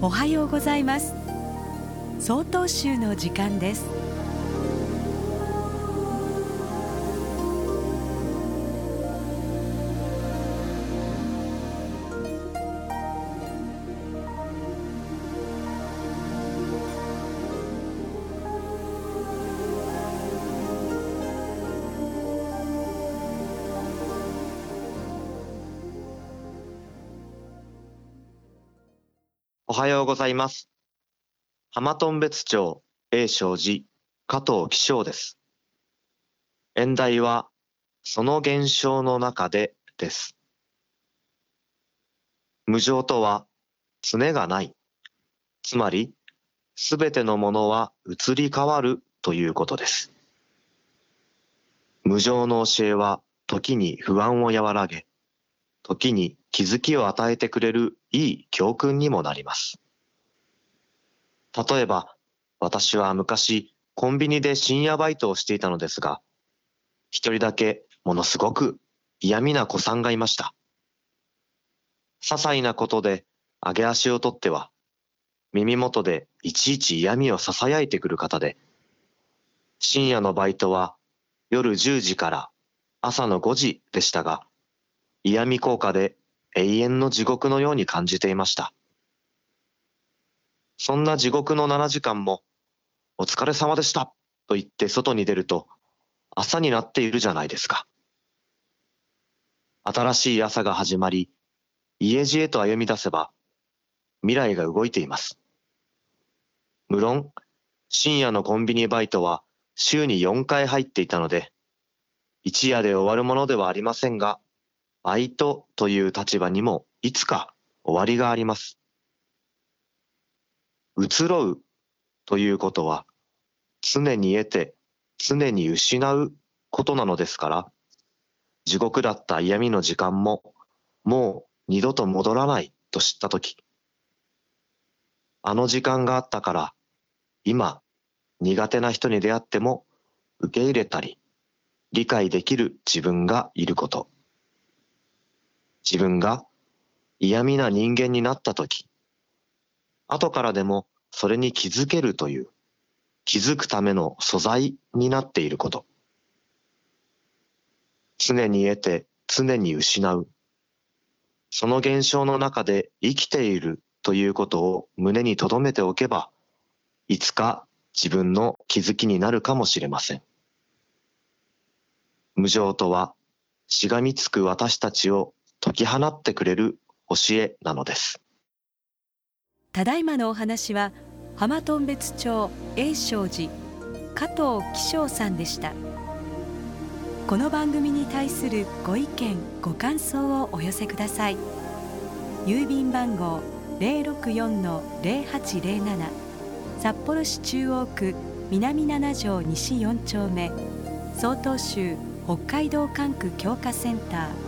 おはようございます。総統集の時間です。おはようございます。浜頓別町永正寺加藤紀章です。演題は、その現象の中でです。無常とは、常がない。つまり、すべてのものは移り変わるということです。無常の教えは、時に不安を和らげ、時に気づきを与えてくれるいい教訓にもなります。例えば、私は昔コンビニで深夜バイトをしていたのですが、一人だけものすごく嫌味な子さんがいました。些細なことで上げ足を取っては、耳元でいちいち嫌味を囁いてくる方で、深夜のバイトは夜10時から朝の5時でしたが、嫌味効果で永遠の地獄のように感じていました。そんな地獄の7時間も、お疲れ様でしたと言って外に出ると、朝になっているじゃないですか。新しい朝が始まり、家路へと歩み出せば、未来が動いています。無論、深夜のコンビニバイトは週に4回入っていたので、一夜で終わるものではありませんが、バイトという立場にもいつか終わりがあります。移ろうということは常に得て常に失うことなのですから、地獄だった嫌味の時間ももう二度と戻らないと知ったとき、あの時間があったから今苦手な人に出会っても受け入れたり理解できる自分がいること。自分が嫌味な人間になったとき、後からでもそれに気づけるという、気づくための素材になっていること。常に得て常に失う。その現象の中で生きているということを胸に留めておけば、いつか自分の気づきになるかもしれません。無常とは、しがみつく私たちを解き放ってくれる教えなのです。ただいまのお話は浜頓別町永正寺加藤紀章さんでした。この番組に対するご意見ご感想をお寄せください。郵便番号064-0807札幌市中央区南7条西4丁目。曹洞州北海道管区強化センター。